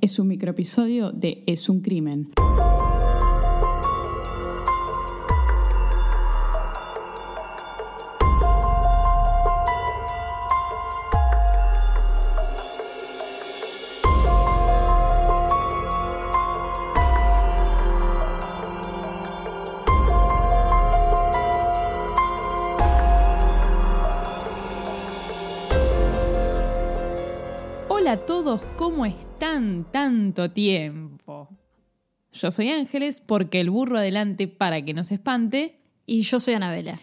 Es un microepisodio de Es un crimen. Hola a todos, ¿cómo están tanto tiempo? Yo soy Ángeles porque el burro adelante para que no se espante. Y yo soy Anabela.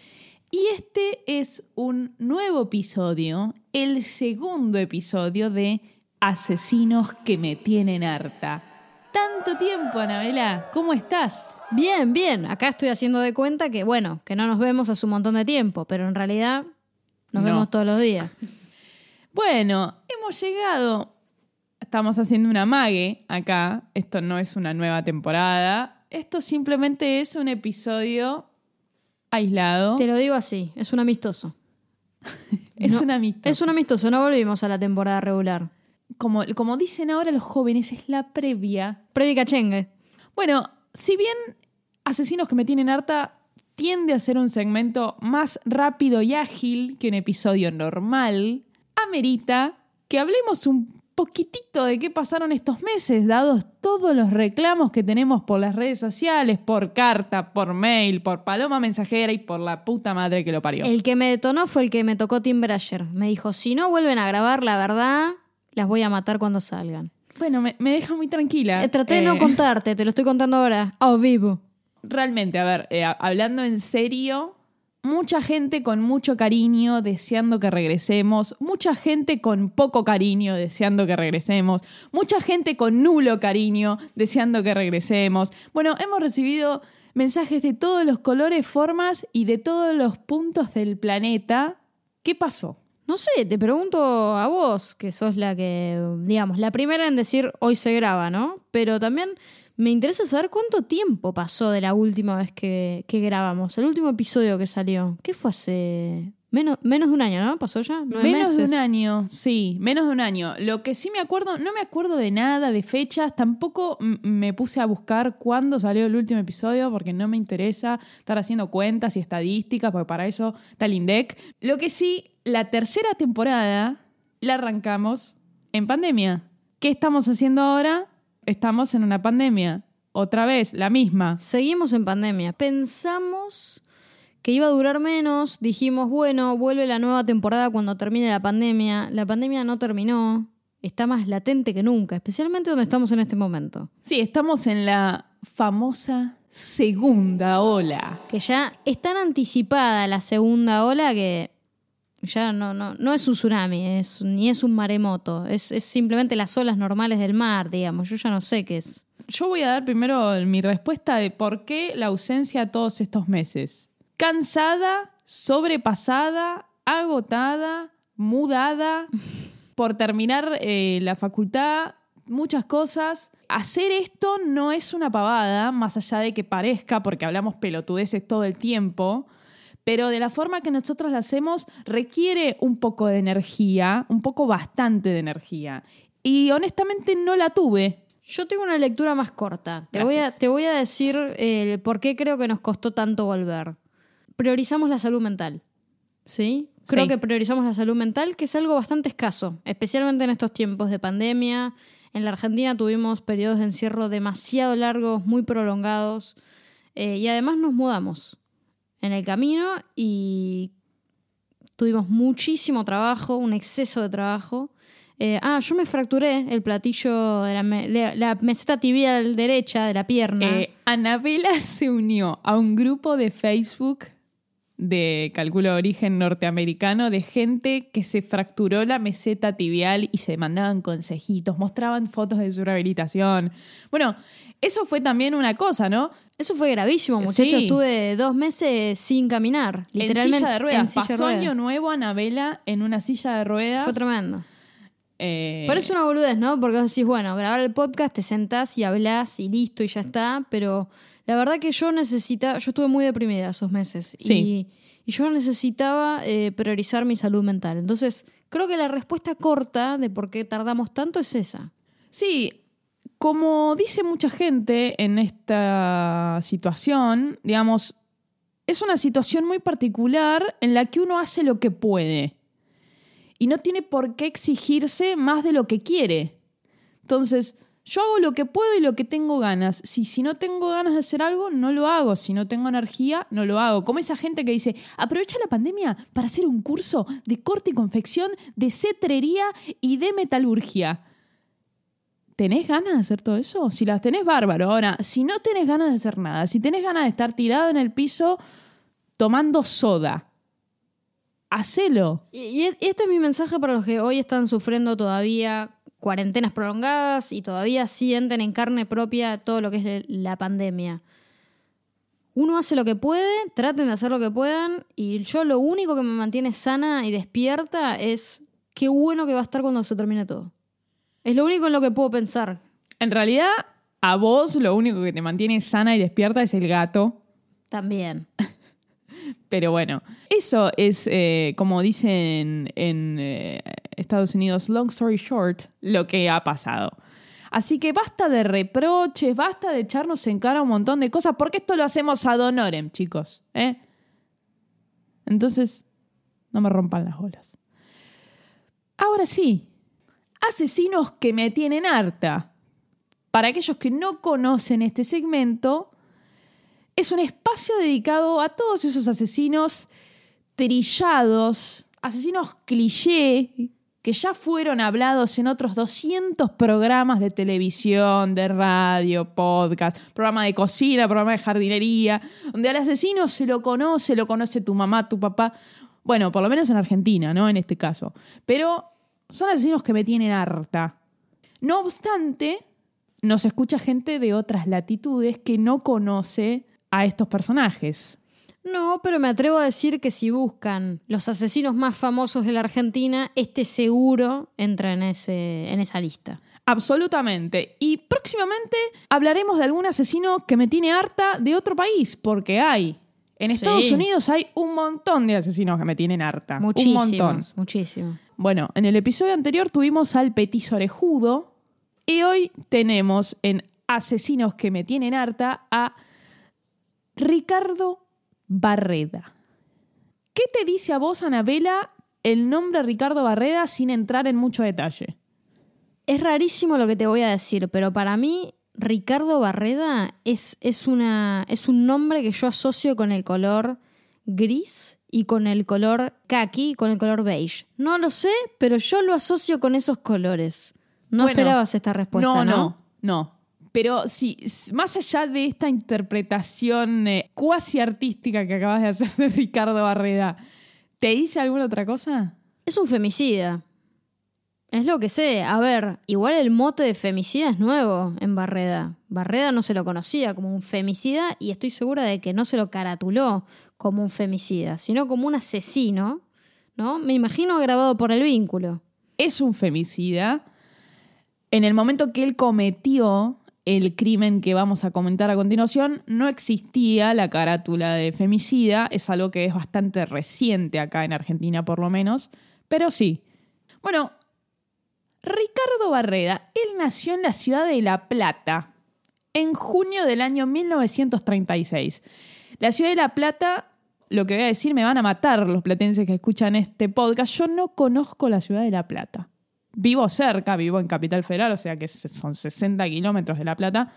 Y este es un nuevo episodio, el segundo episodio de Asesinos que me tienen harta. Tanto tiempo, Anabela, ¿cómo estás? Bien, bien. Acá estoy haciendo de cuenta que, bueno, que no nos vemos hace un montón de tiempo, pero en realidad nos No. vemos todos los días. Bueno, hemos llegado. Estamos haciendo una mague acá. Esto no es una nueva temporada. Esto simplemente es un episodio aislado. Te lo digo así, es un amistoso. Es No, una amistad. Es un amistoso, no volvimos a la temporada regular. Como, como dicen ahora los jóvenes, es la previa. Previ cachengue. Bueno, si bien Asesinos que me tienen harta tiende a ser un segmento más rápido y ágil que un episodio normal, amerita que hablemos un poquitito de qué pasaron estos meses, dados todos los reclamos que tenemos por las redes sociales, por carta, por mail, por paloma mensajera y por la puta madre que lo parió. El que me detonó fue el que me tocó Tim Brasher. Me dijo, si no vuelven a grabar la verdad, las voy a matar cuando salgan. Bueno, me, me deja muy tranquila. Eh, traté de no Eh, contarte, te lo estoy contando ahora, a vivo. realmente, a ver, eh, hablando en serio, mucha gente con mucho cariño deseando que regresemos, mucha gente con poco cariño deseando que regresemos, mucha gente con nulo cariño deseando que regresemos. Bueno, hemos recibido mensajes de todos los colores, formas y de todos los puntos del planeta. ¿Qué pasó? No sé, te pregunto a vos, que sos la que, digamos, la primera en decir hoy se graba, ¿no? Pero también me interesa saber cuánto tiempo pasó de la última vez que, que grabamos, el último episodio que salió. ¿Qué fue hace menos, menos de un año, ¿no? ¿Pasó ya? ¿Nueve Menos meses? de un año, sí, menos de un año. Lo que sí me acuerdo, no me acuerdo de nada, de fechas, tampoco me puse a buscar cuándo salió el último episodio porque no me interesa estar haciendo cuentas y estadísticas, porque para eso está el INDEC. Lo que sí, la tercera temporada la arrancamos en pandemia. ¿Qué estamos haciendo ahora? Estamos en una pandemia. Otra vez, la misma. Seguimos en pandemia. Pensamos que iba a durar menos. Dijimos, bueno, vuelve la nueva temporada cuando termine la pandemia. La pandemia no terminó. Está más latente que nunca, especialmente donde estamos en este momento. Sí, estamos en la famosa segunda ola. Que ya es tan anticipada la segunda ola que ya no, no, no es un tsunami, es, ni es un maremoto. Es, es simplemente las olas normales del mar, digamos. Yo ya no sé qué es. Yo voy a dar primero mi respuesta de por qué la ausencia todos estos meses. Cansada, sobrepasada, agotada, mudada, por terminar eh, la facultad, muchas cosas. Hacer esto no es una pavada, más allá de que parezca, porque hablamos pelotudeces todo el tiempo, pero de la forma que nosotros la hacemos requiere un poco de energía, un poco bastante de energía. Y honestamente no la tuve. Yo tengo una lectura más corta. Te, voy a, Gracias. te voy a decir eh, por qué creo que nos costó tanto volver. Priorizamos la salud mental. ¿Sí? Creo Sí. que priorizamos la salud mental, que es algo bastante escaso, especialmente en estos tiempos de pandemia. En la Argentina tuvimos periodos de encierro demasiado largos, muy prolongados, eh, y además nos mudamos en el camino y tuvimos muchísimo trabajo, un exceso de trabajo. Eh, ah, yo me fracturé el platillo de la, me- la- la meseta tibial derecha de la pierna. Eh, Anabela se unió a un grupo de Facebook de calculo de origen norteamericano de gente que se fracturó la meseta tibial y se mandaban consejitos, mostraban fotos de su rehabilitación. Bueno, eso fue también una cosa, ¿no? Eso fue gravísimo, muchachos. Sí. Estuve dos meses sin caminar. Literalmente. en silla de ruedas. en silla Pasó año nuevo Anabela en una silla de ruedas. Fue tremendo. Eh, Parece una boludez, ¿no? Porque vos decís, bueno, grabar el podcast, te sentás y hablas y listo y ya está. Pero la verdad que yo necesitaba. Yo estuve muy deprimida esos meses. Sí. Y, y yo necesitaba eh, priorizar mi salud mental. Entonces, creo que la respuesta corta de por qué tardamos tanto es esa. Sí, como dice mucha gente en esta situación, digamos, es una situación muy particular en la que uno hace lo que puede y no tiene por qué exigirse más de lo que quiere. Entonces, yo hago lo que puedo y lo que tengo ganas. Si, si no tengo ganas de hacer algo, no lo hago. Si no tengo energía, no lo hago. Como esa gente que dice, aprovecha la pandemia para hacer un curso de corte y confección, de cetrería y de metalurgia. ¿Tenés ganas de hacer todo eso? Si las tenés, bárbaro. Ahora, si no tenés ganas de hacer nada, si tenés ganas de estar tirado en el piso tomando soda, hacelo. Y, y este es mi mensaje para los que hoy están sufriendo todavía cuarentenas prolongadas y todavía sienten en carne propia todo lo que es la pandemia. Uno hace lo que puede, traten de hacer lo que puedan y yo lo único que me mantiene sana y despierta es qué bueno que va a estar cuando se termine todo. Es lo único en lo que puedo pensar. En realidad, a vos lo único que te mantiene sana y despierta es el gato. También. Pero bueno, eso es, eh, como dicen en eh, Estados Unidos, long story short, lo que ha pasado. Así que basta de reproches, basta de echarnos en cara un montón de cosas, porque esto lo hacemos ad honorem, chicos. ¿eh? Entonces, no me rompan las olas. Ahora sí, asesinos que me tienen harta. Para aquellos que no conocen este segmento, es un espacio dedicado a todos esos asesinos trillados, asesinos cliché, que ya fueron hablados en otros 200 programas de televisión, de radio, podcast, programa de cocina, programa de jardinería, donde al asesino se lo conoce, lo conoce tu mamá, tu papá, bueno, por lo menos en Argentina, ¿no? En este caso. Pero son asesinos que me tienen harta. No obstante, nos escucha gente de otras latitudes que no conoce a estos personajes. No, pero me atrevo a decir que si buscan los asesinos más famosos de la Argentina, este seguro entra en, ese, en esa lista. Absolutamente. Y próximamente hablaremos de algún asesino que me tiene harta de otro país, porque hay. En Estados Unidos hay un montón de asesinos que me tienen harta. Muchísimos, un montón. Muchísimo. Bueno, en el episodio anterior tuvimos al petiso orejudo y hoy tenemos en Asesinos que me tienen harta a Ricardo Barreda. ¿Qué te dice a vos, Anabela, el nombre Ricardo Barreda sin entrar en mucho detalle? Es rarísimo lo que te voy a decir, pero para mí Ricardo Barreda es, es, una, es un nombre que yo asocio con el color gris y con el color kaki, con el color beige. No lo sé, pero yo lo asocio con esos colores. No esperabas esta respuesta. No, no, no. Pero sí, más allá de esta interpretación eh, cuasi artística que acabas de hacer de Ricardo Barreda, ¿te dice alguna otra cosa? Es un femicida. Es lo que sé. A ver, igual el mote de femicida es nuevo en Barreda. Barreda no se lo conocía como un femicida y estoy segura de que no se lo caratuló como un femicida, sino como un asesino, ¿no? Me imagino grabado por el vínculo. Es un femicida. En el momento que él cometió el crimen que vamos a comentar a continuación, no existía la carátula de femicida, es algo que es bastante reciente acá en Argentina por lo menos, pero sí. Bueno, Ricardo Barreda, él nació en la ciudad de La Plata en junio del año 1936. La ciudad de La Plata, lo que voy a decir, me van a matar los platenses que escuchan este podcast, yo no conozco la ciudad de La Plata vivo cerca, vivo en Capital Federal, o sea que son 60 kilómetros de La Plata,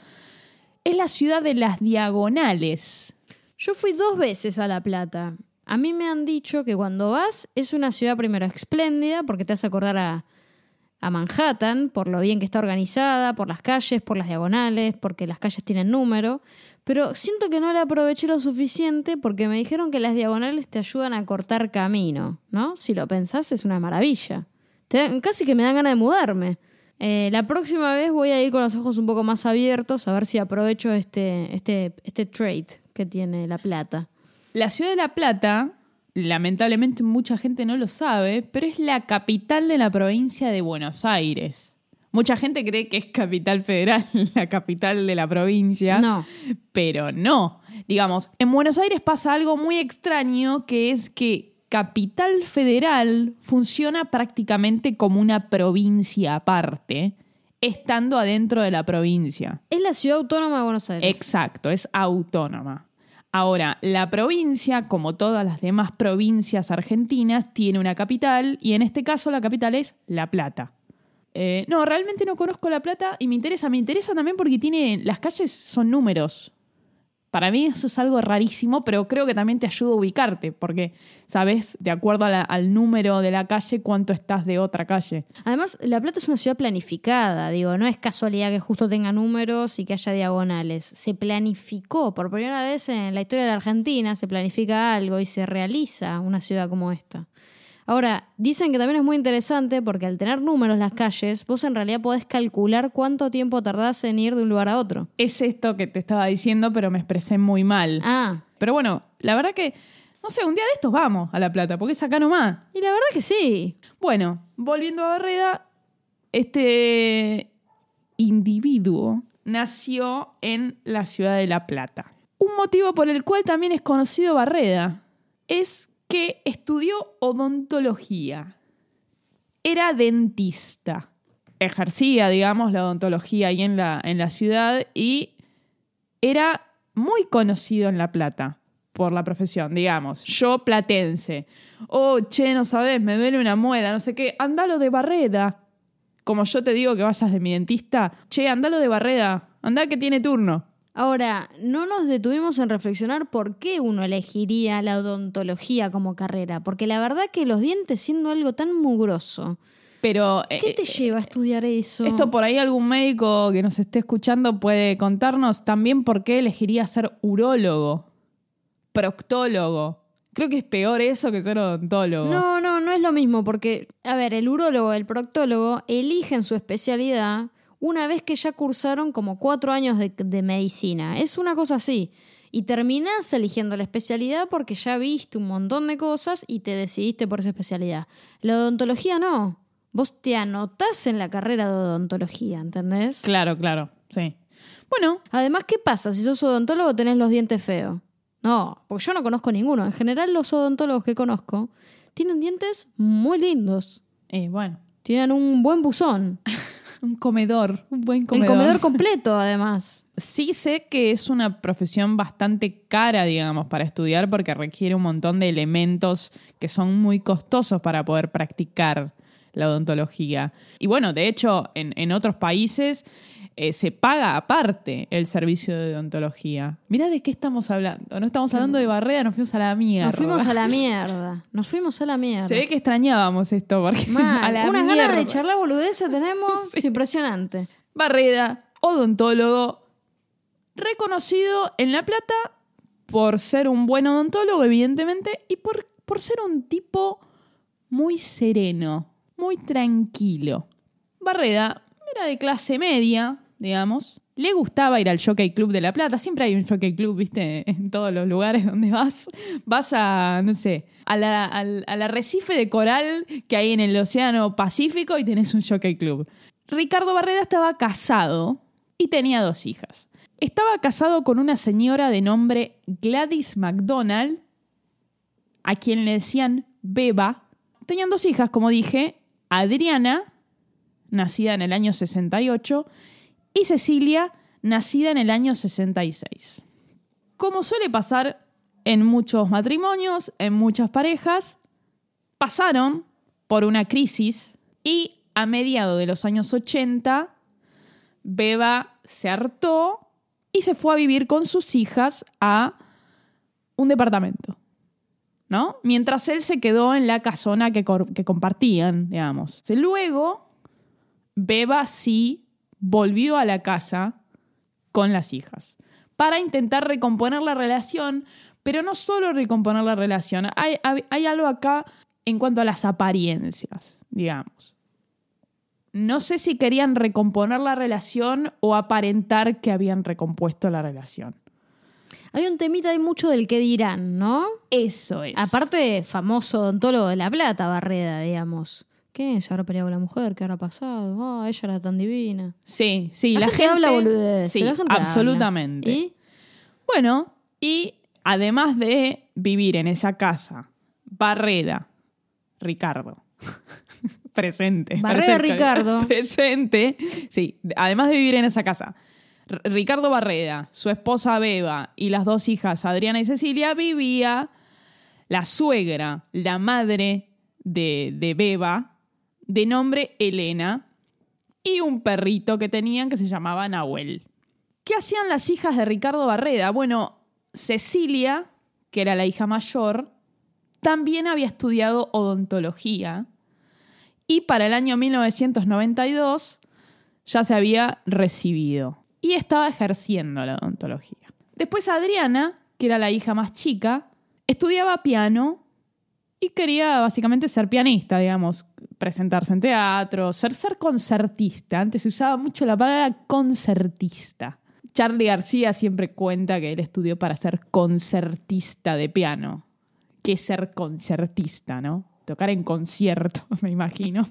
es la ciudad de las diagonales. Yo fui dos veces a La Plata. A mí me han dicho que cuando vas es una ciudad primero espléndida, porque te hace acordar a, a Manhattan, por lo bien que está organizada, por las calles, por las diagonales, porque las calles tienen número, pero siento que no la aproveché lo suficiente porque me dijeron que las diagonales te ayudan a cortar camino, ¿no? Si lo pensás es una maravilla casi que me dan ganas de mudarme. Eh, la próxima vez voy a ir con los ojos un poco más abiertos a ver si aprovecho este, este, este trade que tiene La Plata. La ciudad de La Plata, lamentablemente mucha gente no lo sabe, pero es la capital de la provincia de Buenos Aires. Mucha gente cree que es capital federal, la capital de la provincia. No. Pero no. Digamos, en Buenos Aires pasa algo muy extraño que es que Capital Federal funciona prácticamente como una provincia aparte estando adentro de la provincia. Es la ciudad autónoma de Buenos Aires. Exacto, es autónoma. Ahora, la provincia, como todas las demás provincias argentinas, tiene una capital y en este caso la capital es La Plata. Eh, no, realmente no conozco La Plata y me interesa. Me interesa también porque tiene. Las calles son números. Para mí eso es algo rarísimo, pero creo que también te ayuda a ubicarte, porque sabes, de acuerdo al número de la calle, cuánto estás de otra calle. Además, La Plata es una ciudad planificada, digo, no es casualidad que justo tenga números y que haya diagonales. Se planificó, por primera vez en la historia de la Argentina, se planifica algo y se realiza una ciudad como esta. Ahora, dicen que también es muy interesante porque al tener números las calles, vos en realidad podés calcular cuánto tiempo tardás en ir de un lugar a otro. Es esto que te estaba diciendo, pero me expresé muy mal. Ah, Pero bueno, la verdad que, no sé, un día de estos vamos a La Plata, porque es acá nomás. y la verdad que sí. Bueno, volviendo a Barreda, este individuo nació en la ciudad de La Plata. Un motivo por el cual también es conocido Barreda es que estudió odontología. Era dentista. Ejercía, digamos, la odontología ahí en la, en la ciudad y era muy conocido en La Plata por la profesión, digamos. Yo platense. Oh, che, no sabes, me duele una muela, no sé qué. Andalo de Barreda. Como yo te digo que vayas de mi dentista. Che, andalo de Barreda. Andá que tiene turno. Ahora, no nos detuvimos en reflexionar por qué uno elegiría la odontología como carrera, porque la verdad que los dientes siendo algo tan mugroso, Pero ¿qué eh, te lleva a estudiar eso? esto por ahí algún médico que nos esté escuchando puede contarnos también por qué elegiría ser urólogo, proctólogo. Creo que es peor eso que ser odontólogo. No, no, no es lo mismo, porque, a ver, el urólogo, el proctólogo eligen su especialidad una vez que ya cursaron como cuatro años de, de medicina. Es una cosa así. Y terminás eligiendo la especialidad porque ya viste un montón de cosas y te decidiste por esa especialidad. La odontología no. Vos te anotás en la carrera de odontología, ¿entendés? Claro, claro, sí. Bueno, Además, ¿qué pasa si sos odontólogo tenés los dientes feos? No, porque yo no conozco ninguno. En general, los odontólogos que conozco tienen dientes muy lindos. eh, bueno, Tienen un buen buzón. un comedor, un buen El comedor. comedor completo, además. Sí sé que es una profesión bastante cara, digamos, para estudiar porque requiere un montón de elementos que son muy costosos para poder practicar la odontología. Y bueno, de hecho, en, en otros países eh, se paga aparte el servicio de odontología. Mirá de qué estamos hablando. No estamos hablando de barrera, nos fuimos a la mierda. Nos fuimos a la mierda. Nos fuimos a la mierda. Se ve que extrañábamos esto porque Mal. a la Unas mierda. ganas de charlar boludeces tenemos. Es impresionante. Barreda, odontólogo, reconocido en La Plata por ser un buen odontólogo, evidentemente, y por, por ser un tipo muy sereno, muy tranquilo. Barreda era de clase media, digamos. Le gustaba ir al Jockey Club de La Plata. Siempre hay un Jockey Club, viste, en todos los lugares donde vas. Vas a, no sé, a la- al, al arrecife de coral que hay en el Océano Pacífico y tenés un Jockey Club. Ricardo Barreda estaba casado y tenía dos hijas. Estaba casado con una señora de nombre Gladys McDonald, a quien le decían Beba. Tenían dos hijas, como dije, Adriana, nacida en el año 68, y Cecilia, nacida en el año 66. Como suele pasar en muchos matrimonios, en muchas parejas, pasaron por una crisis y a mediados de los años 80, Beba se hartó y se fue a vivir con sus hijas a un departamento. ¿No? Mientras él se quedó en la casona que, que compartían, digamos. Luego, Beba sí volvió a la casa con las hijas para intentar recomponer la relación, pero no solo recomponer la relación, hay, hay- hay algo acá en cuanto a las apariencias, digamos. No sé si querían recomponer la relación o aparentar que habían recompuesto la relación. Hay un temita ahí mucho del que dirán, ¿no? Eso es. Aparte, famoso odontólogo de La Plata, Barreda, digamos. ¿Qué? ¿Se habrá peleado la mujer? ¿Qué habrá pasado? Ah, ella era tan divina. Sí, sí, La, la, gente, habla boludeces. Sí, la gente habla. absolutamente. ¿Y? Bueno, y además de vivir en esa casa, Barreda, Ricardo, presente. Barreda presente, Ricardo. Presente. Sí, además de vivir en esa casa. R- Ricardo Barreda, su esposa Beba y las dos hijas Adriana y Cecilia vivía la suegra, la madre de, de Beba, de nombre Elena, y un perrito que tenían que se llamaba Nahuel. ¿Qué hacían las hijas de Ricardo Barreda? Bueno, Cecilia, que era la hija mayor, también había estudiado odontología y para el año 1992 ya se había recibido y estaba ejerciendo la odontología. Después Adriana, que era la hija más chica, estudiaba piano y quería básicamente ser pianista, digamos, presentarse en teatro, ser, ser concertista. Antes se usaba mucho la palabra concertista. Charlie García siempre cuenta que él estudió para ser concertista de piano. ¿Qué es ser concertista, no? Tocar en concierto, me imagino.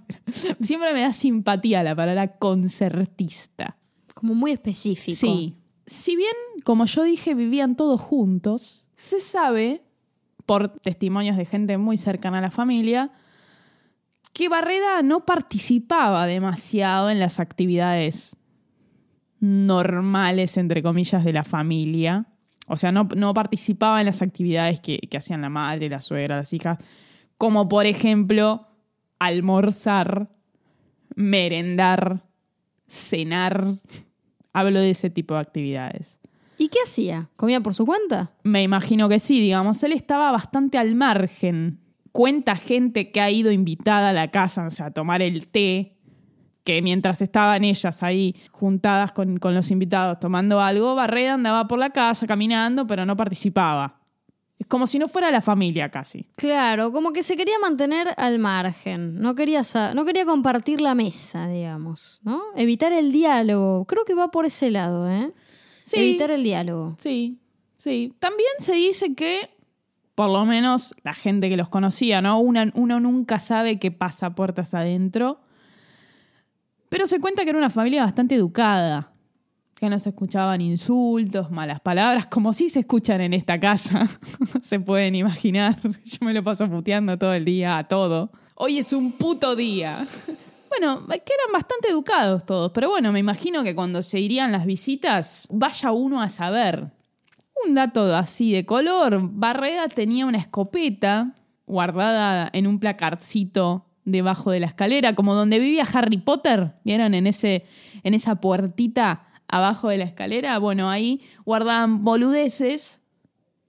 Siempre me da simpatía la palabra concertista. Como muy específico. Sí. Si bien, como yo dije, vivían todos juntos, se sabe, por testimonios de gente muy cercana a la familia, que Barreda no participaba demasiado en las actividades normales, entre comillas, de la familia. O sea, no, no participaba en las actividades que, que hacían la madre, la suegra, las hijas, como por ejemplo almorzar, merendar, cenar. Hablo de ese tipo de actividades. ¿Y qué hacía? ¿Comía por su cuenta? Me imagino que sí, digamos, él estaba bastante al margen. Cuenta gente que ha ido invitada a la casa, o sea, a tomar el té, que mientras estaban ellas ahí juntadas con, con los invitados tomando algo, Barreda andaba por la casa caminando, pero no participaba. Es como si no fuera la familia casi. Claro, como que se quería mantener al margen. No quería, no quería compartir la mesa, digamos, ¿no? Evitar el diálogo. Creo que va por ese lado, ¿eh? Sí. Evitar el diálogo. Sí, sí. También se dice que, por lo menos la gente que los conocía, ¿no? Uno nunca sabe qué pasa puertas adentro. Pero se cuenta que era una familia bastante educada. Que no se escuchaban insultos, malas palabras, como sí se escuchan en esta casa. se pueden imaginar. Yo me lo paso puteando todo el día a todo. Hoy es un puto día. Bueno, que eran bastante educados todos, pero bueno, me imagino que cuando se irían las visitas, vaya uno a saber. Un dato así de color, Barreda tenía una escopeta guardada en un placarcito debajo de la escalera, como donde vivía Harry Potter, ¿vieron? En, ese, en esa puertita abajo de la escalera, bueno, ahí guardaban boludeces,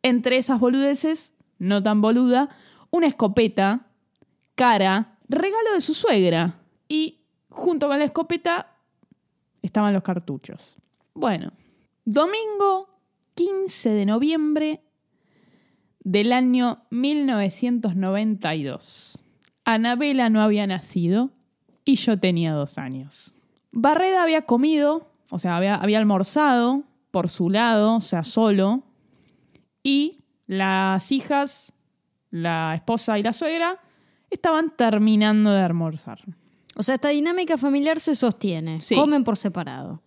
entre esas boludeces, no tan boluda, una escopeta, cara, regalo de su suegra. Y junto con la escopeta estaban los cartuchos. Bueno, domingo 15 de noviembre del año 1992. Anabela no había nacido y yo tenía dos años. Barreda había comido, o sea, había, había almorzado por su lado, o sea, solo, y las hijas, la esposa y la suegra, estaban terminando de almorzar. O sea, esta dinámica familiar se sostiene. Sí. Comen por separado.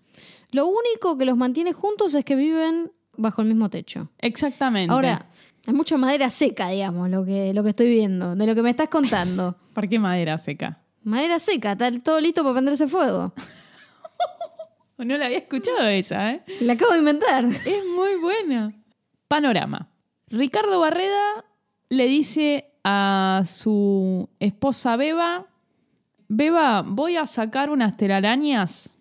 Lo único que los mantiene juntos es que viven bajo el mismo techo. Exactamente. Ahora, hay mucha madera seca, digamos, lo que, lo que estoy viendo, de lo que me estás contando. ¿por qué madera seca? madera seca, está todo listo para prenderse fuego. No la había escuchado esa, ¿eh? La acabo de inventar. Es muy buena. Panorama. Ricardo Barreda le dice a su esposa Beba, Beba, voy a sacar unas telarañas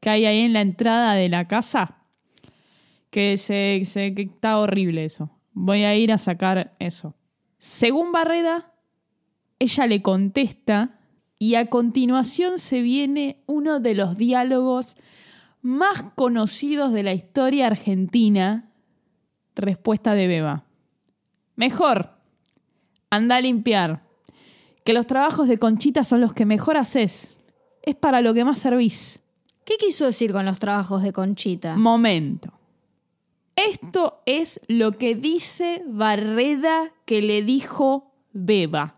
que hay ahí en la entrada de la casa, que, se, se- que está horrible eso. Voy a ir a sacar eso. Según Barreda, ella le contesta y a continuación se viene uno de los diálogos más conocidos de la historia argentina. Respuesta de Beba. Mejor, anda a limpiar. Que los trabajos de Conchita son los que mejor haces. Es para lo que más servís. ¿Qué quiso decir con los trabajos de Conchita? Momento. Esto es lo que dice Barreda que le dijo Beba.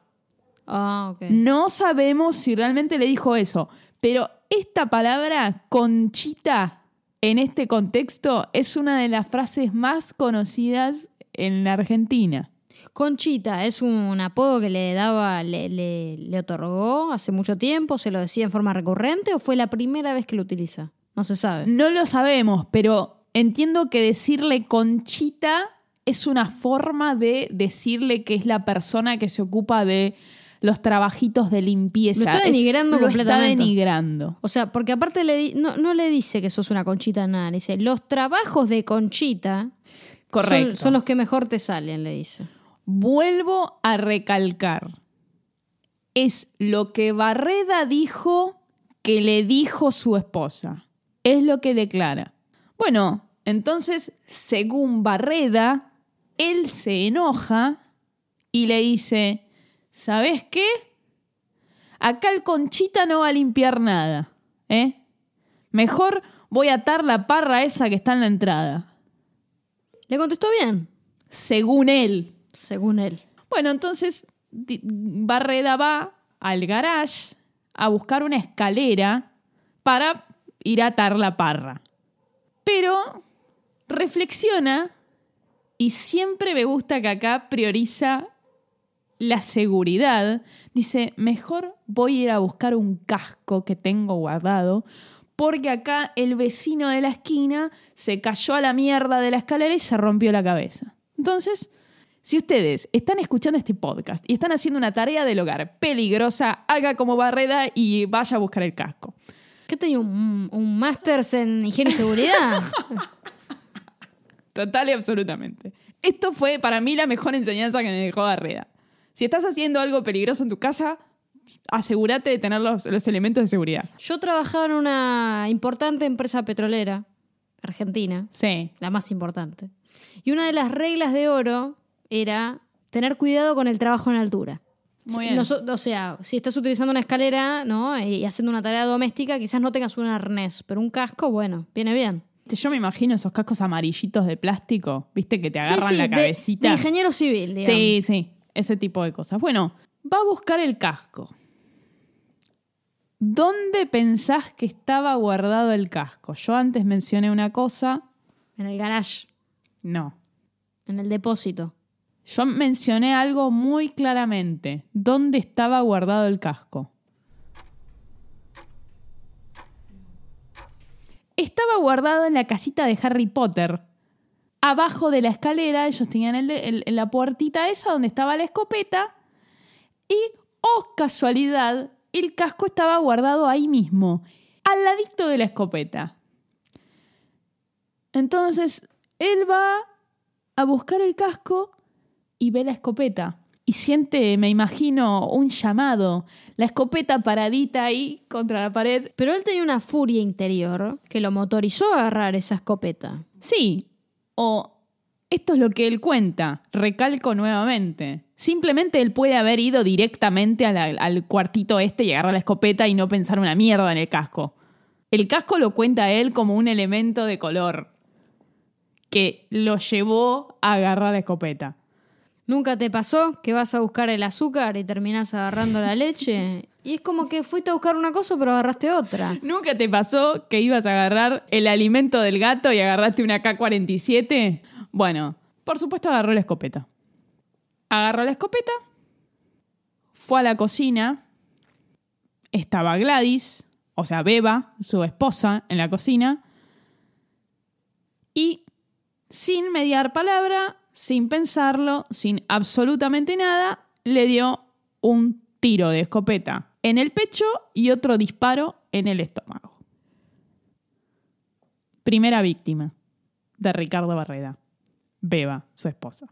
Ah, ok. No sabemos si realmente le dijo eso, pero esta palabra conchita en este contexto es una de las frases más conocidas en la Argentina. Conchita es un apodo que le daba, le, le- le otorgó hace mucho tiempo, se lo decía en forma recurrente o fue la primera vez que lo utiliza. No se sabe. No lo sabemos, pero entiendo que decirle Conchita es una forma de decirle que es la persona que se ocupa de los trabajitos de limpieza. Lo está denigrando Lo completamente. está denigrando. O sea, porque aparte le no, no le dice que sos una conchita nada, le dice, los trabajos de conchita Correcto. Son, son los que mejor te salen, le dice. Vuelvo a recalcar. Es lo que Barreda dijo que le dijo su esposa. Es lo que declara. Bueno, entonces, según Barreda, él se enoja y le dice, ¿sabes qué? Acá el Conchita no va a limpiar nada, ¿eh? Mejor voy a atar la parra esa que está en la entrada. Le contestó bien, Según él. según él. Bueno, entonces Barreda va al garage a buscar una escalera para ir a atar la parra. Pero reflexiona y siempre me gusta que acá prioriza la seguridad. Dice, mejor voy a ir a buscar un casco que tengo guardado porque acá el vecino de la esquina se cayó a la mierda de la escalera y se rompió la cabeza. Entonces, si ustedes están escuchando este podcast y están haciendo una tarea del hogar peligrosa, haga como Barreda y vaya a buscar el casco. ¿Qué tenía un, un máster en higiene y seguridad? Total y absolutamente. Esto fue para mí la mejor enseñanza que me dejó Barreda. Si estás haciendo algo peligroso en tu casa, asegúrate de tener los, los elementos de seguridad. Yo trabajaba en una importante empresa petrolera, argentina, Sí. la más importante. Y una de las reglas de oro era tener cuidado con el trabajo en altura. Muy bien. O sea, si estás utilizando una escalera ¿no? y haciendo una tarea doméstica, quizás no tengas un arnés, pero un casco, bueno, viene bien. Yo me imagino esos cascos amarillitos de plástico, viste, que te agarran sí, la de- cabecita. De, ingeniero civil, digamos. Sí, sí, ese tipo de cosas. Bueno, va a buscar el casco. ¿Dónde pensás que estaba guardado el casco? Yo antes mencioné una cosa. En el garage, No. en el depósito. Yo mencioné algo muy claramente. ¿Dónde estaba guardado el casco? Estaba guardado en la casita de Harry Potter. Abajo de la escalera, ellos tenían la puertita esa donde estaba la escopeta. Y, oh casualidad, el casco estaba guardado ahí mismo, al ladito de la escopeta. Entonces, él va a buscar el casco y ve la escopeta. Y siente, me imagino, un llamado. La escopeta paradita ahí contra la pared. Pero él tenía una furia interior que lo motorizó a agarrar esa escopeta. Sí. O esto es lo que él cuenta. Recalco nuevamente. Simplemente él puede haber ido directamente la- al cuartito este y agarrar la escopeta y no pensar una mierda en el casco. El casco lo cuenta él como un elemento de color que lo llevó a agarrar la escopeta. ¿Nunca te pasó que vas a buscar el azúcar y terminás agarrando la leche? Y es como que fuiste a buscar una cosa pero agarraste otra. ¿Nunca te pasó que ibas a agarrar el alimento del gato y agarraste una K-47? Bueno, por supuesto agarró la escopeta. Agarró la escopeta, fue a la cocina, estaba Gladys, o sea, Beba, su esposa, en la cocina, y sin mediar palabra, sin pensarlo, sin absolutamente nada, le dio un tiro de escopeta en el pecho y otro disparo en el estómago. Primera víctima de Ricardo Barreda, Beba, su esposa,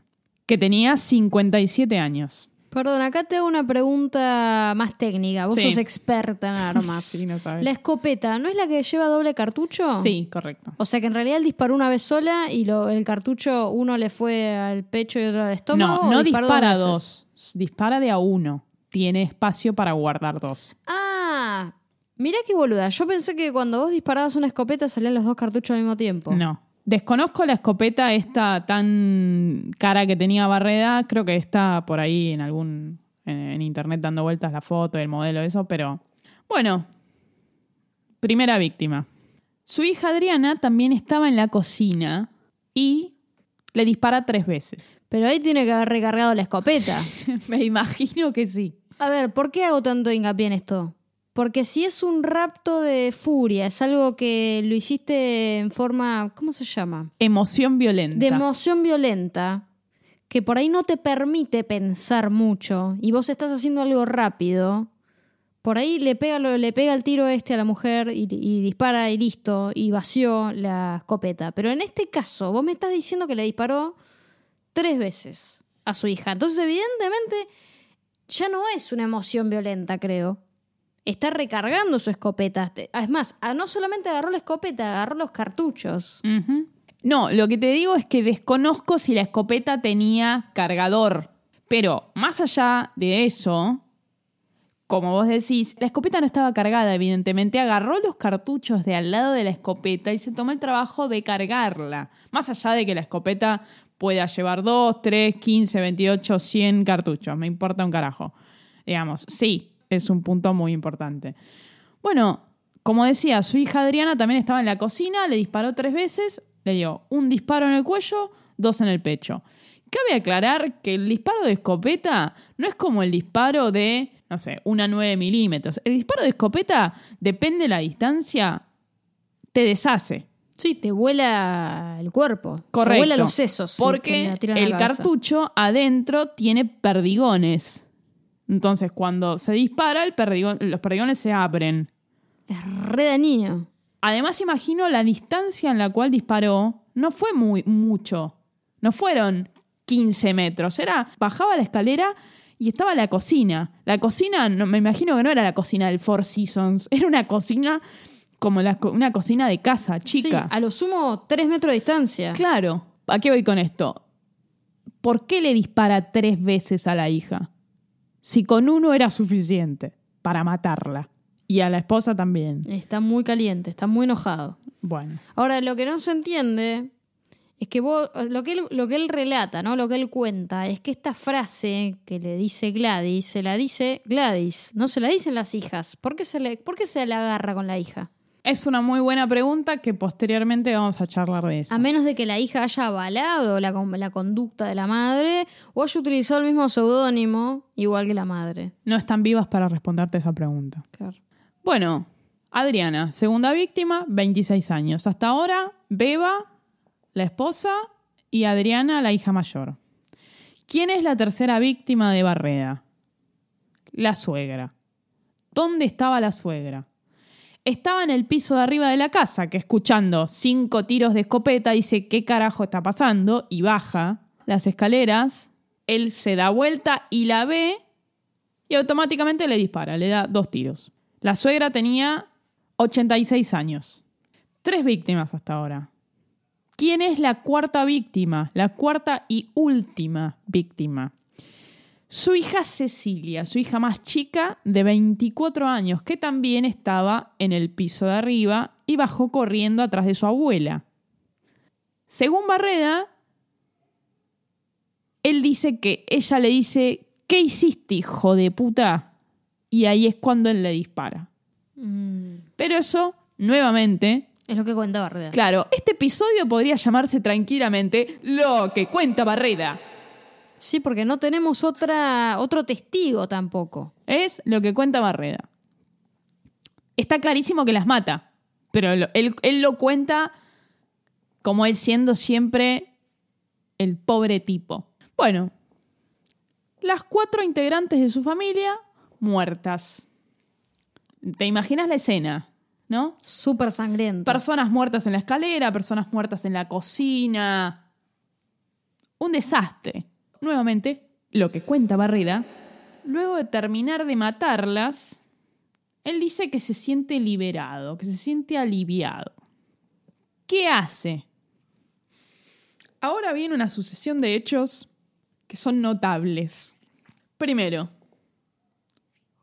que tenía 57 años. Perdón, acá te hago una pregunta más técnica. Vos Sí. sos experta en armas. Sí, no sabes. ¿La escopeta no es la que lleva doble cartucho? Sí, correcto. O sea que en realidad él disparó una vez sola y lo- el cartucho uno le fue al pecho y otro al estómago. No, ¿o no dispara veces? dos, dispara de a uno. Tiene espacio para guardar dos. Ah, mirá qué boluda. Yo pensé que cuando vos disparabas una escopeta salían los dos cartuchos al mismo tiempo. No. Desconozco la escopeta esta tan cara que tenía Barreda. Creo que está por ahí en algún. en, en internet dando vueltas la foto, el modelo, eso, pero. Bueno. Primera víctima. Su hija Adriana también estaba en la cocina y le dispara tres veces. Pero ahí tiene que haber recargado la escopeta. Me imagino que sí. A ver, ¿por qué hago tanto hincapié en esto? Porque si es un rapto de furia, es algo que lo hiciste en forma, ¿cómo se llama? Emoción violenta. De emoción violenta, que por ahí no te permite pensar mucho y vos estás haciendo algo rápido, por ahí le pega, le pega el tiro este a la mujer y, y dispara y listo, y vació la escopeta. Pero en este caso, vos me estás diciendo que le disparó tres veces a su hija. Entonces, evidentemente, ya no es una emoción violenta, creo. Está recargando su escopeta. Es más, no solamente agarró la escopeta, agarró los cartuchos. No, lo que te digo es que desconozco si la escopeta tenía cargador. Pero más allá de eso, como vos decís, la escopeta no estaba cargada, evidentemente. Agarró los cartuchos de al lado de la escopeta y se tomó el trabajo de cargarla. Más allá de que la escopeta pueda llevar 2, 3, 15, 28, 100 cartuchos. Me importa un carajo. Digamos, sí, es un punto muy importante. Bueno, como decía, su hija Adriana también estaba en la cocina, le disparó tres veces, le dio un disparo en el cuello, dos en el pecho. Cabe aclarar que el disparo de escopeta no es como el disparo de, no sé, una 9 milímetros. El disparo de escopeta, depende de la distancia, te deshace. Sí, te vuela el cuerpo. Correcto. Te vuela los sesos. Porque el cabeza. cartucho adentro tiene perdigones. Entonces, cuando se dispara, el perdigón- los perdigones se abren. Es re dañino. Además, imagino la distancia en la cual disparó no fue muy mucho. No fueron 15 metros. Era, bajaba la escalera y estaba la cocina. La cocina, no, me imagino que no era la cocina del Four Seasons. Era una cocina como la una cocina de casa, chica. Sí, a lo sumo tres metros de distancia. Claro. ¿A qué voy con esto? ¿Por qué le dispara tres veces a la hija? Si con uno era suficiente para matarla. Y a la esposa también. Está muy caliente, está muy enojado. Bueno. Ahora, lo que no se entiende es que vos, lo que él, lo que él relata, ¿no? Lo que él cuenta, es que esta frase que le dice Gladys, se la dice Gladys, no se la dicen las hijas. ¿Por qué se le, por qué se le agarra con la hija? Es una muy buena pregunta que posteriormente vamos a charlar de eso. A menos de que la hija haya avalado la, con- la conducta de la madre o haya utilizado el mismo seudónimo, igual que la madre. No están vivas para responderte esa pregunta. Claro. Bueno, Adriana, segunda víctima, 26 años. Hasta ahora, Beba, la esposa, y Adriana, la hija mayor. ¿Quién es la tercera víctima de Barreda? La suegra. ¿Dónde estaba la suegra? Estaba en el piso de arriba de la casa, que escuchando cinco tiros de escopeta dice qué carajo está pasando y baja las escaleras. Él se da vuelta y la ve y automáticamente le dispara, le da dos tiros. La suegra tenía 86 años. Tres víctimas hasta ahora. ¿Quién es la cuarta víctima? La cuarta y última víctima. Su hija Cecilia, su hija más chica de 24 años, que también estaba en el piso de arriba y bajó corriendo atrás de su abuela. Según Barreda, él dice que ella le dice, ¿qué hiciste, hijo de puta? Y ahí es cuando él le dispara. Pero eso, nuevamente, Es lo que cuenta Barreda. claro, este episodio podría llamarse tranquilamente Lo que cuenta Barreda. Sí, porque no tenemos otra, otro testigo tampoco. Es lo que cuenta Barreda. Está clarísimo que las mata, pero lo- él, él lo cuenta como él siendo siempre el pobre tipo. Bueno, las cuatro integrantes de su familia muertas. ¿Te imaginas la escena? ¿No? Súper sangriento. Personas muertas en la escalera, personas muertas en la cocina. Un desastre. Nuevamente, lo que cuenta Barreda, luego de terminar de matarlas, él dice que se siente liberado, que se siente aliviado. ¿Qué hace? Ahora viene una sucesión de hechos que son notables. Primero,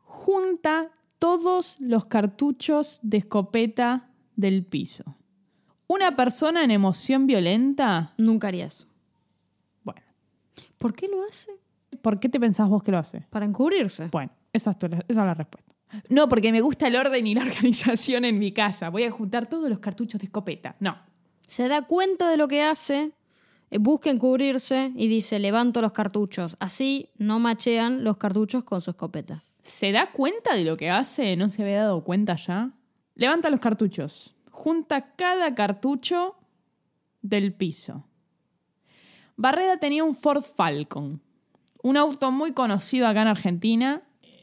junta todos los cartuchos de escopeta del piso. Una persona en emoción violenta, Nunca haría eso. ¿Por qué lo hace? ¿por qué te pensás vos que lo hace? Para encubrirse. Bueno, esa es, tu- esa es la respuesta. No, porque me gusta el orden y la organización en mi casa. Voy a juntar todos los cartuchos de escopeta. No. Se da cuenta de lo que hace, eh, busca encubrirse y dice, levanto los cartuchos. Así no machean los cartuchos con su escopeta. ¿Se da cuenta de lo que hace? ¿No se había dado cuenta ya? Levanta los cartuchos. Junta cada cartucho del piso. Barreda tenía un Ford Falcon, un auto muy conocido acá en Argentina.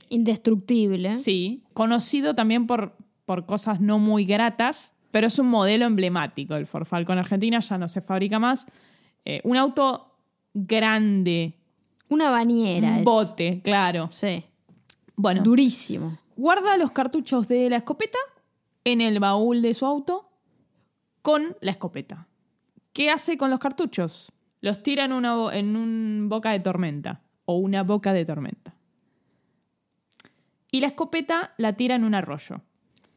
Indestructible. Sí, conocido también por, por cosas no muy gratas, pero es un modelo emblemático. El Ford Falcon Argentina ya no se fabrica más. Eh, un auto grande, Una bañera. un es. bote, claro. Sí. Bueno, Durísimo. guarda los cartuchos de la escopeta en el baúl de su auto con la escopeta. ¿Qué hace con los cartuchos? Los tira en una en un boca de tormenta o una boca de tormenta. Y la escopeta la tira en un arroyo.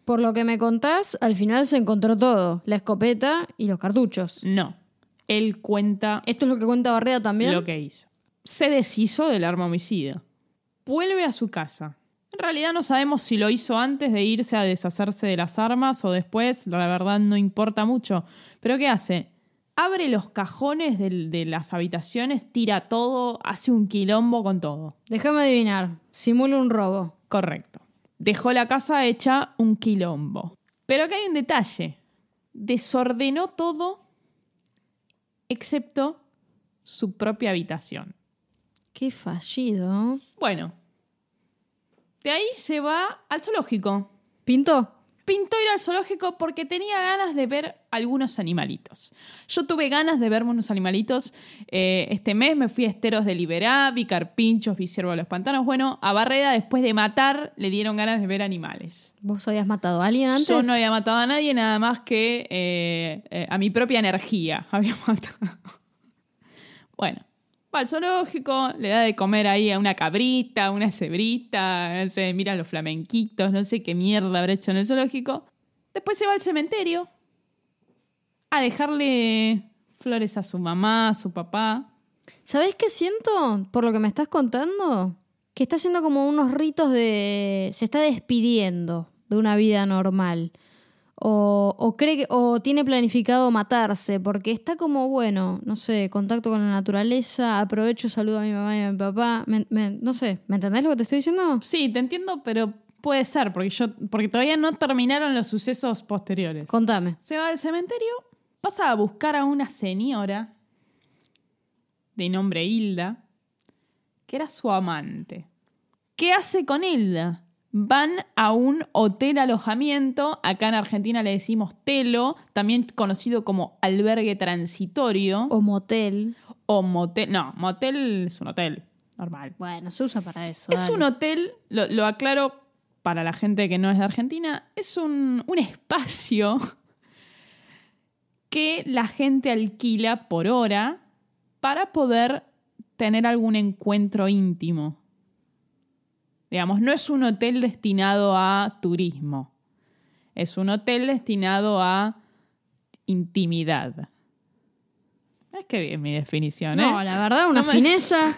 Por lo que me contás, al final se encontró todo. La escopeta y los cartuchos. No, él cuenta Esto es lo que cuenta Barreda también. lo que hizo. Se deshizo del arma homicida. Vuelve a su casa. En realidad no sabemos si lo hizo antes de irse a deshacerse de las armas o después, la verdad no importa mucho. Pero ¿qué hace? Abre los cajones de las habitaciones, tira todo, hace un quilombo con todo. Déjame adivinar. Simula un robo. Correcto. Dejó la casa hecha un quilombo. Pero acá hay un detalle. Desordenó todo excepto su propia habitación. Qué fallido. Bueno, de ahí se va al zoológico. ¿Pintó? Pintó ir al zoológico porque tenía ganas de ver algunos animalitos. Yo tuve ganas de verme unos animalitos. eh, este mes me fui a Esteros de Liberá, vi carpinchos, vi ciervo de los pantanos. Bueno, a Barreda, después de matar, le dieron ganas de ver animales. ¿Vos habías matado a alguien antes? Yo no había matado a nadie, nada más que eh, eh, a mi propia energía había matado. Bueno, va al zoológico, le da de comer ahí a una cabrita, a una cebrita, no sé, mira los flamenquitos, no sé qué mierda habrá hecho en el zoológico. Después se va al cementerio a dejarle flores a su mamá, a su papá. ¿Sabés qué siento por lo que me estás contando? Que está haciendo como unos ritos de... Se está despidiendo de una vida normal. O, o cree que, o tiene planificado matarse, porque está como, bueno, no sé, contacto con la naturaleza, aprovecho, saludo a mi mamá y a mi papá. Me- me- no sé, ¿me entendés lo que te estoy diciendo? Sí, te entiendo, pero puede ser, porque, yo, porque todavía no terminaron los sucesos posteriores. Contame. Se va al cementerio, pasa a buscar a una señora de nombre Hilda, que era su amante. ¿Qué hace con Hilda? Van a un hotel alojamiento, acá en Argentina le decimos telo, también conocido como albergue transitorio O motel. o motel. No, motel es un hotel, normal. Bueno, se usa para eso. Es dale. un hotel, lo, lo aclaro para la gente que no es de Argentina, es un, un espacio que la gente alquila por hora para poder tener algún encuentro íntimo. Digamos, no es un hotel destinado a turismo, es un hotel destinado a intimidad. Es que bien mi definición, ¿eh? No, la verdad, una No me- fineza.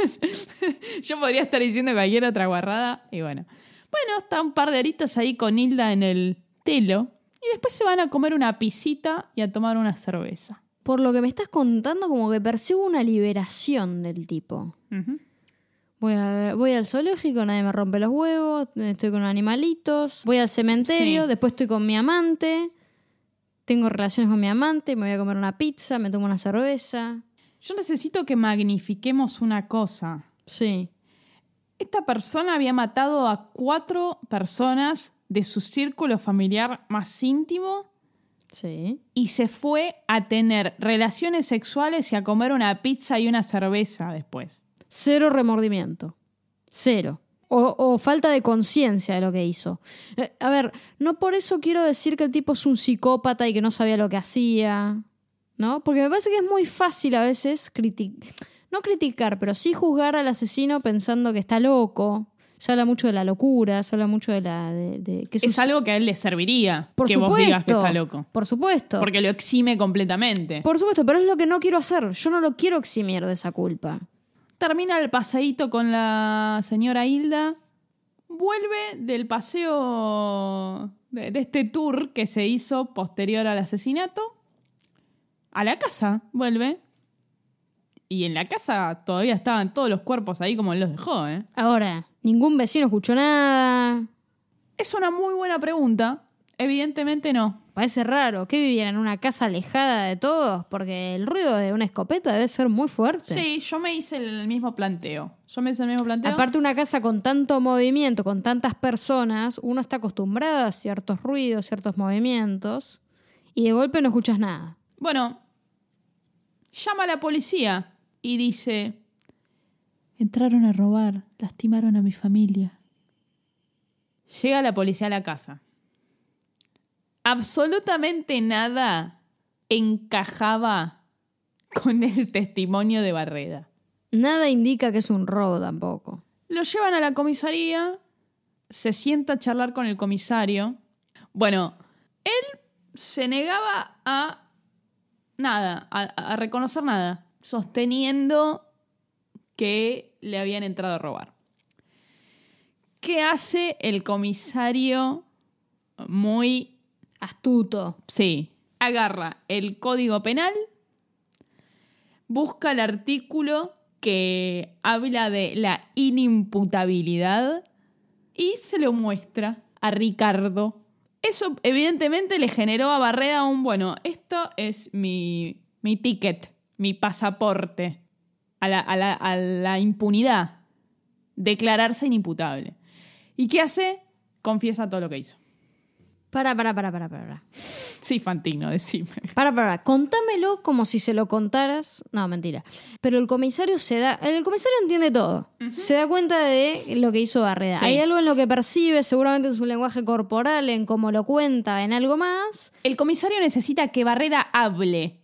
Yo podría estar diciendo cualquier otra guarrada y bueno. Bueno, está un par de horitas ahí con Hilda en el telo y después se van a comer una pisita y a tomar una cerveza. Por lo que me estás contando, como que percibo una liberación del tipo. Ujú. Voy, a ver- voy al zoológico, nadie me rompe los huevos, estoy con animalitos. Voy al cementerio, Sí. después estoy con mi amante. Tengo relaciones con mi amante, me voy a comer una pizza, me tomo una cerveza. Yo necesito que magnifiquemos una cosa. Sí. Esta persona había matado a cuatro personas de su círculo familiar más íntimo Sí. y se fue a tener relaciones sexuales y a comer una pizza y una cerveza después. Cero remordimiento. Cero. O, o falta de conciencia de lo que hizo. Eh, a ver, no por eso quiero decir que el tipo es un psicópata y que no sabía lo que hacía. ¿No? Porque me parece que es muy fácil a veces criticar. No criticar, pero sí juzgar al asesino pensando que está loco. Se habla mucho de la locura, se habla mucho de la. De, de- que Es algo que a él le serviría por que supuesto, vos digas que está loco. Por supuesto. Porque lo exime completamente. Por supuesto, pero es lo que no quiero hacer. Yo no lo quiero eximir de esa culpa. Termina el paseíto con la señora Hilda. Vuelve del paseo de, de este tour que se hizo posterior al asesinato. A la casa, vuelve. Y en la casa todavía estaban todos los cuerpos ahí como él los dejó, ¿eh? Ahora, ningún vecino escuchó nada. Es una muy buena pregunta. Evidentemente no. Parece raro. ¿Que vivían en una casa alejada de todos? Porque el ruido de una escopeta debe ser muy fuerte. Sí, yo me hice el mismo planteo. Yo me hice el mismo planteo. Aparte, una casa con tanto movimiento, con tantas personas, uno está acostumbrado a ciertos ruidos, ciertos movimientos, y de golpe no escuchas nada. Bueno, llama a la policía y dice, entraron a robar, lastimaron a mi familia. Llega la policía a la casa. Absolutamente nada encajaba con el testimonio de Barreda. Nada indica que es un robo tampoco. Lo llevan a la comisaría, se sienta a charlar con el comisario. Bueno, él se negaba a nada, a, a reconocer nada, sosteniendo que le habían entrado a robar. ¿Qué hace el comisario muy Astuto. Sí. Agarra el código penal, busca el artículo que habla de la inimputabilidad y se lo muestra a Ricardo. Eso evidentemente le generó a Barreda un, bueno, esto es mi, mi ticket, mi pasaporte a la, a la- a la impunidad, declararse inimputable. ¿Y qué hace? Confiesa todo lo que hizo. Para, para, para, para, para. Sí, Fantino, decime. Para, para, contámelo como si se lo contaras. No, mentira. Pero el comisario se da. El comisario entiende todo. Se da cuenta de lo que hizo Barreda. Sí. Hay algo en lo que percibe, seguramente en su lenguaje corporal, en cómo lo cuenta, en algo más. El comisario necesita que Barreda hable,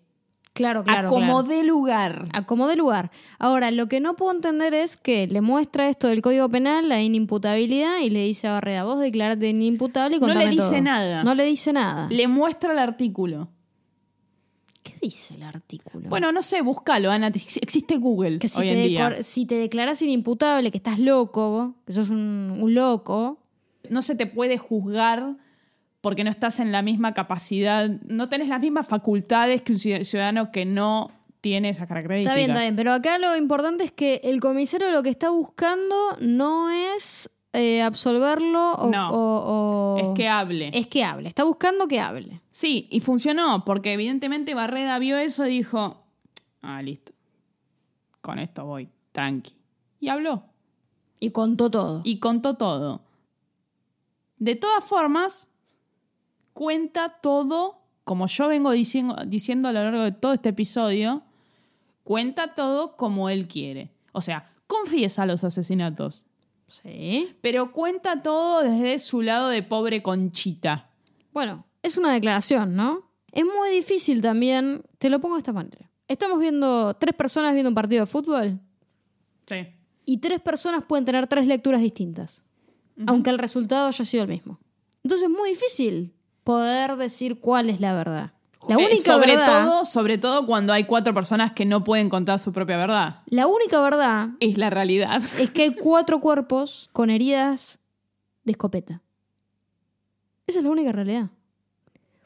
Claro, claro. a como claro. lugar. Acomode lugar. Ahora, lo que no puedo entender es que le muestra esto del Código Penal, la inimputabilidad, y le dice a Barreda, vos declarate inimputable y No le dice todo". nada. No le dice nada. Le muestra el artículo. ¿Qué dice el artículo? Bueno, no sé, búscalo, Ana. Existe Google que si hoy te, en día. decor- si te declaras inimputable, que estás loco, que sos un, un loco, No se te puede juzgar porque no estás en la misma capacidad, no tenés las mismas facultades que un ci- ciudadano que no tiene esas características. está bien, está bien. Pero acá lo importante es que el comisario lo que está buscando no es eh, absolverlo o, No. o- o- Es que hable. es que hable. Está buscando que hable. Sí, y funcionó, porque evidentemente Barreda vio eso y dijo, ah, listo, con esto voy, tranqui. Y habló. Y contó todo. y contó todo. De todas formas, cuenta todo, como yo vengo diciendo, diciendo a lo largo de todo este episodio, cuenta todo como él quiere. O sea, confiesa los asesinatos, Sí. pero cuenta todo desde su lado de pobre conchita. Bueno, es una declaración, ¿no? Es muy difícil también, te lo pongo de esta manera. Estamos viendo tres personas viendo un partido de fútbol Sí. y tres personas pueden tener tres lecturas distintas, aunque el resultado haya sido el mismo. Entonces es muy difícil poder decir cuál es la verdad. La Eh, única sobre verdad, todo, sobre todo cuando hay cuatro personas que no pueden contar su propia verdad. la única verdad Es la realidad. es que hay cuatro cuerpos con heridas de escopeta. Esa es la única realidad.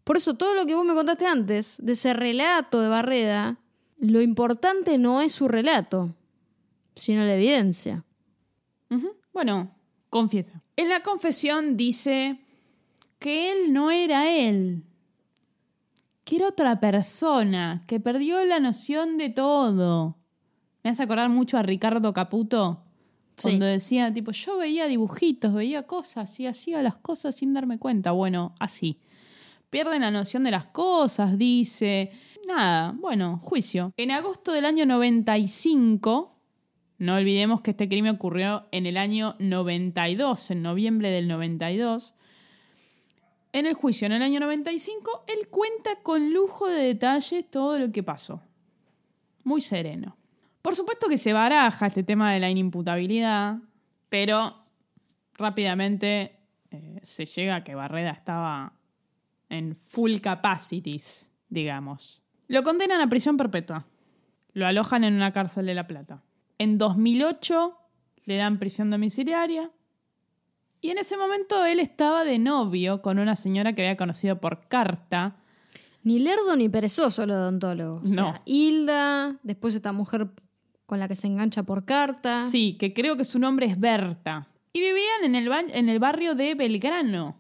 Por eso todo lo que vos me contaste antes, de ese relato de Barreda, lo importante no es su relato, sino la evidencia. Bueno, confiesa. En la confesión dice que él no era él, que era otra persona, que perdió la noción de todo. Me hace acordar mucho a Ricardo Caputo, Sí. cuando decía, tipo, yo veía dibujitos, veía cosas y hacía las cosas sin darme cuenta. Bueno, así. Pierden la noción de las cosas, dice. Nada, bueno, juicio. En agosto del año 95, no olvidemos que este crimen ocurrió en el año 92, en noviembre del 92. En el juicio, en el año 95, él cuenta con lujo de detalles todo lo que pasó. Muy sereno. Por supuesto que se baraja este tema de la inimputabilidad, pero rápidamente eh, se llega a que Barreda estaba en full capacities, digamos. Lo condenan a prisión perpetua. Lo alojan en una cárcel de La Plata. En 2008 le dan prisión domiciliaria. Y en ese momento él estaba de novio con una señora que había conocido por carta. Ni lerdo ni perezoso el odontólogo. O sea, No. Hilda, después esta mujer con la que se engancha por carta. Sí, que creo que su nombre es Berta. Y vivían en el, en el barrio de Belgrano.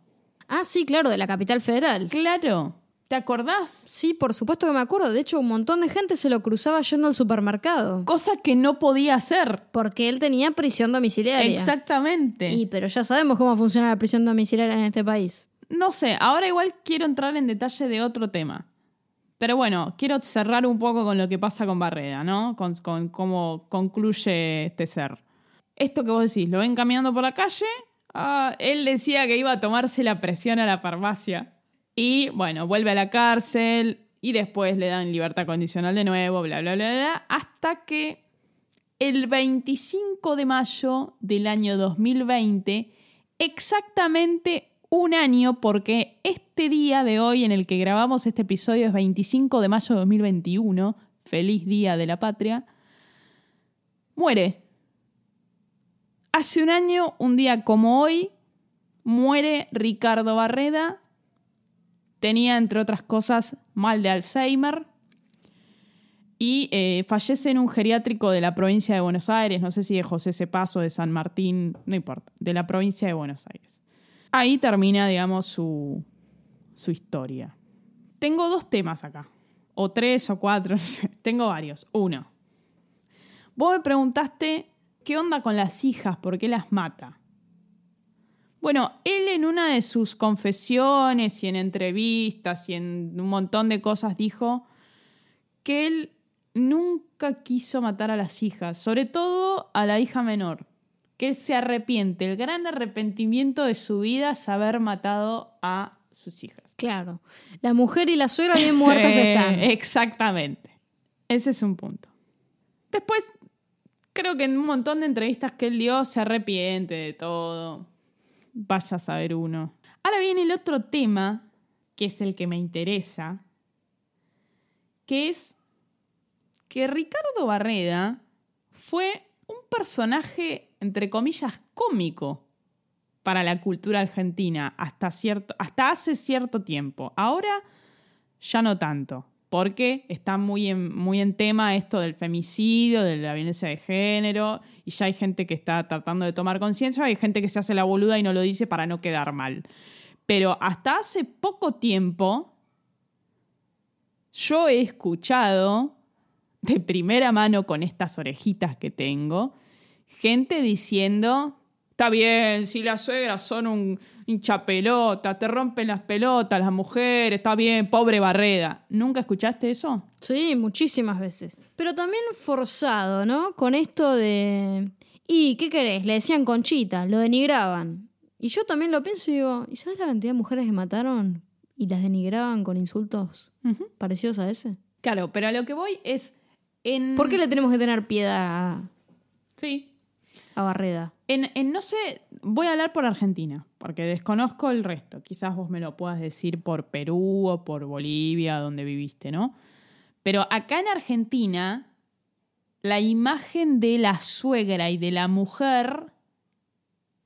Ah, sí, claro, de la capital federal. Claro. ¿Te acordás? Sí, por supuesto que me acuerdo. De hecho, un montón de gente se lo cruzaba yendo al supermercado. Cosa que no podía hacer. Porque él tenía prisión domiciliaria. Exactamente. Y pero ya sabemos cómo funciona la prisión domiciliaria en este país. No sé, ahora igual quiero entrar en detalle de otro tema. Pero bueno, quiero cerrar un poco con lo que pasa con Barreda, ¿no? Con, con cómo concluye este ser. Esto que vos decís, lo ven caminando por la calle. ah, él decía que iba a tomarse la presión a la farmacia. Y bueno, vuelve a la cárcel y después le dan libertad condicional de nuevo, bla, bla, bla, bla. Hasta que el 25 de mayo del año 2020, exactamente un año, porque este día de hoy en el que grabamos este episodio es 25 de mayo de 2021, feliz día de la patria, muere. Hace un año, un día como hoy, muere Ricardo Barreda. Tenía, entre otras cosas, mal de Alzheimer y eh, fallece en un geriátrico de la provincia de Buenos Aires, no sé si de José Cepaso, de San Martín, no importa, de la provincia de Buenos Aires. Ahí termina, digamos, su, su historia. Tengo dos temas acá, o tres o cuatro, no sé, tengo varios. Uno, vos me preguntaste qué onda con las hijas, por qué las mata. Bueno, él en una de sus confesiones y en entrevistas y en un montón de cosas dijo que él nunca quiso matar a las hijas, sobre todo a la hija menor, que él se arrepiente, el gran arrepentimiento de su vida es haber matado a sus hijas. Claro. La mujer y la suegra bien muertas Eh, están. Exactamente. Ese es un punto. Después, creo que en un montón de entrevistas que él dio se arrepiente de todo. Vaya a saber uno. Ahora viene el otro tema, que es el que me interesa, que es que Ricardo Barreda fue un personaje, entre comillas, cómico para la cultura argentina hasta, cierto, hasta hace cierto tiempo. Ahora ya no tanto, porque está muy en, muy en tema esto del femicidio, de la violencia de género, y ya hay gente que está tratando de tomar conciencia, hay gente que se hace la boluda y no lo dice para no quedar mal. Pero hasta hace poco tiempo yo he escuchado de primera mano con estas orejitas que tengo, gente diciendo, está bien, si las suegras son un hinchapelota, te rompen las pelotas las mujeres, está bien, pobre Barreda. ¿Nunca escuchaste eso? Sí, muchísimas veces. Pero también forzado, ¿no? Con esto de... ¿Y qué querés? Le decían conchita, lo denigraban. Y yo también lo pienso y digo, ¿y sabes la cantidad de mujeres que mataron y las denigraban con insultos parecidos a ese? Claro, pero a lo que voy es... En... ¿Por qué le tenemos que tener piedad Sí. A Barreda? En, en no sé, voy a hablar por Argentina, porque desconozco el resto. Quizás vos me lo puedas decir por Perú o por Bolivia, donde viviste, ¿no? Pero acá en Argentina, la imagen de la suegra y de la mujer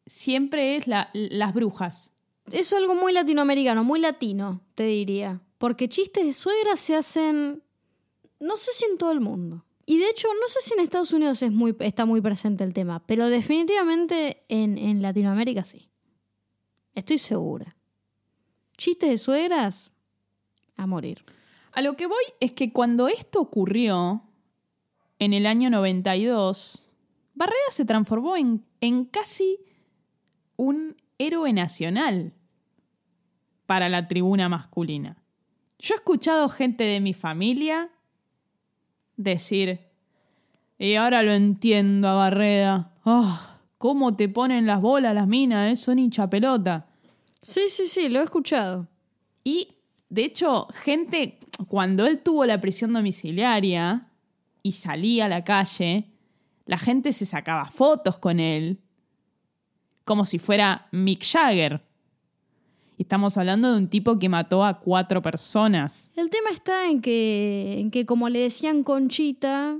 siempre es la- las brujas. Es algo muy latinoamericano, muy latino, te diría. Porque chistes de suegra se hacen, no sé si en todo el mundo. Y de hecho, no sé si en Estados Unidos es muy, está muy presente el tema, pero definitivamente en, en Latinoamérica sí. Estoy segura. Chistes de suegras, a morir. A lo que voy es que cuando esto ocurrió, en el año 92, Barreda se transformó en, en casi un héroe nacional para la tribuna masculina. Yo he escuchado gente de mi familia decir, y ahora lo entiendo a Barreda, oh, ¿cómo te ponen las bolas las minas? Eh? Son hincha pelota. Sí, sí, sí, lo he escuchado. Y, de hecho, gente, cuando él tuvo la prisión domiciliaria y salía a la calle, la gente se sacaba fotos con él, como si fuera Mick Jagger. Estamos hablando de un tipo que mató a cuatro personas. El tema está en que, en que como le decían Conchita,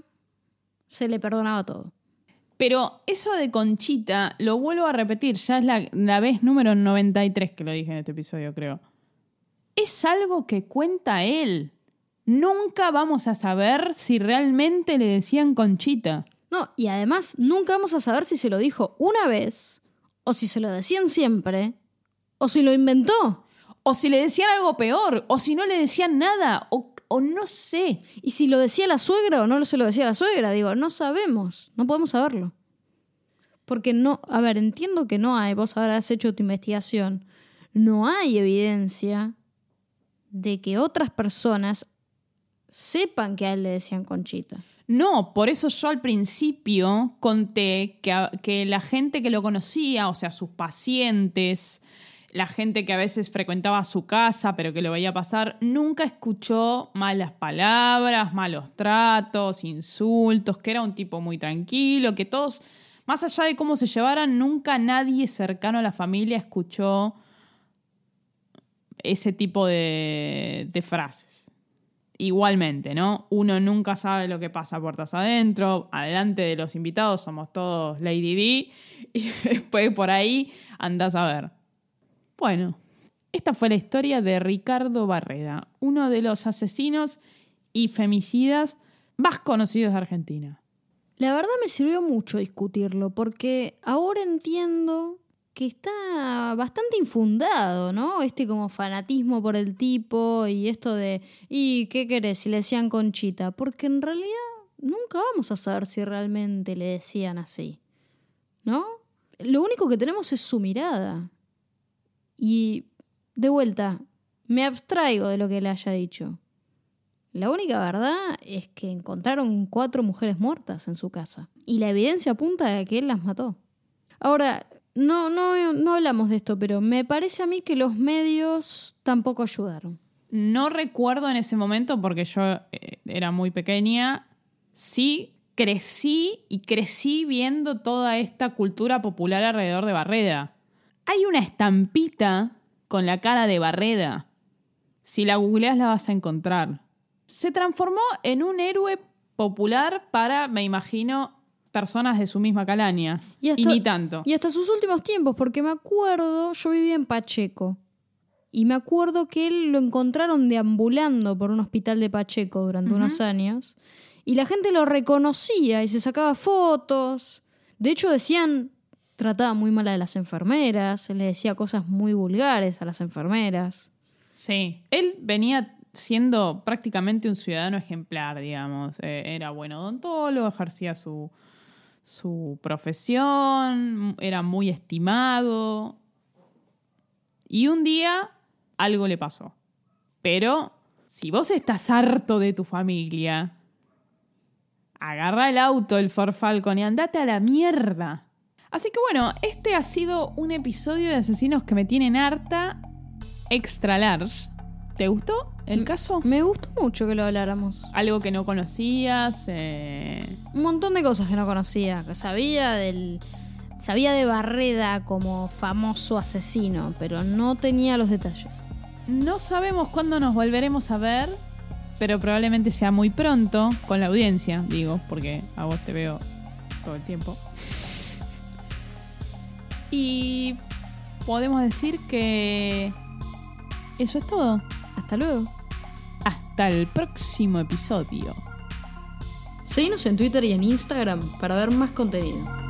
se le perdonaba todo. Pero eso de Conchita, lo vuelvo a repetir, ya es la, la vez número 93 que lo dije en este episodio, creo. Es algo que cuenta él. Nunca vamos a saber si realmente le decían Conchita. No, y además nunca vamos a saber si se lo dijo una vez, o si se lo decían siempre, o si lo inventó. O si le decían algo peor, o si no le decían nada, o, o no sé. Y si lo decía la suegra o no se lo decía la suegra, digo, no sabemos, no podemos saberlo. Porque no, a ver, entiendo que no hay, vos ahora has hecho tu investigación, no hay evidencia de que otras personas sepan que a él le decían Conchita. No, por eso yo al principio conté que, que la gente que lo conocía, o sea, sus pacientes, la gente que a veces frecuentaba su casa pero que lo veía pasar, nunca escuchó malas palabras, malos tratos, insultos, que era un tipo muy tranquilo, que todos, más allá de cómo se llevaran, nunca nadie cercano a la familia escuchó ese tipo de, de frases. Igualmente, ¿no? Uno nunca sabe lo que pasa puertas adentro. Adelante de los invitados somos todos Lady D. Y después por ahí andás a ver. Bueno, esta fue la historia de Ricardo Barreda, uno de los asesinos y femicidas más conocidos de Argentina. La verdad me sirvió mucho discutirlo, porque ahora entiendo que está bastante infundado, ¿no? Este como fanatismo por el tipo y esto de, ¿y qué querés si le decían conchita? Porque en realidad nunca vamos a saber si realmente le decían así, ¿no? Lo único que tenemos es su mirada. Y, de vuelta, me abstraigo de lo que le haya dicho. La única verdad es que encontraron cuatro mujeres muertas en su casa. Y la evidencia apunta a que él las mató. Ahora, no, no, no hablamos de esto, pero me parece a mí que los medios tampoco ayudaron. No recuerdo en ese momento porque yo eh, era muy pequeña. Sí crecí y crecí viendo toda esta cultura popular alrededor de Barreda. Hay una estampita con la cara de Barreda. Si la googleas la vas a encontrar. Se transformó en un héroe popular para, me imagino, personas de su misma calaña. Y, ni tanto. Y hasta sus últimos tiempos, porque me acuerdo, yo vivía en Pacheco. Y me acuerdo que él lo encontraron deambulando por un hospital de Pacheco durante unos años. Y la gente lo reconocía y se sacaba fotos. De hecho, decían, trataba muy mal a las enfermeras, le decía cosas muy vulgares a las enfermeras. Sí. Él venía siendo prácticamente un ciudadano ejemplar, digamos. Eh, era buen odontólogo, ejercía su, su profesión, era muy estimado. Y un día algo le pasó. Pero si vos estás harto de tu familia, agarra el auto, el Ford Falcon y andate a la mierda. Así que bueno, este ha sido un episodio de asesinos que me tienen harta extra large. ¿Te gustó el caso? Me gustó mucho que lo habláramos. Algo que no conocías. eh, Un montón de cosas que no conocía. Que sabía del. Sabía de Barreda como famoso asesino, pero no tenía los detalles. No sabemos cuándo nos volveremos a ver, pero probablemente sea muy pronto con la audiencia, digo, porque a vos te veo todo el tiempo. Y podemos decir que eso es todo. Hasta luego. Hasta el próximo episodio. Seguinos en Twitter y en Instagram para ver más contenido.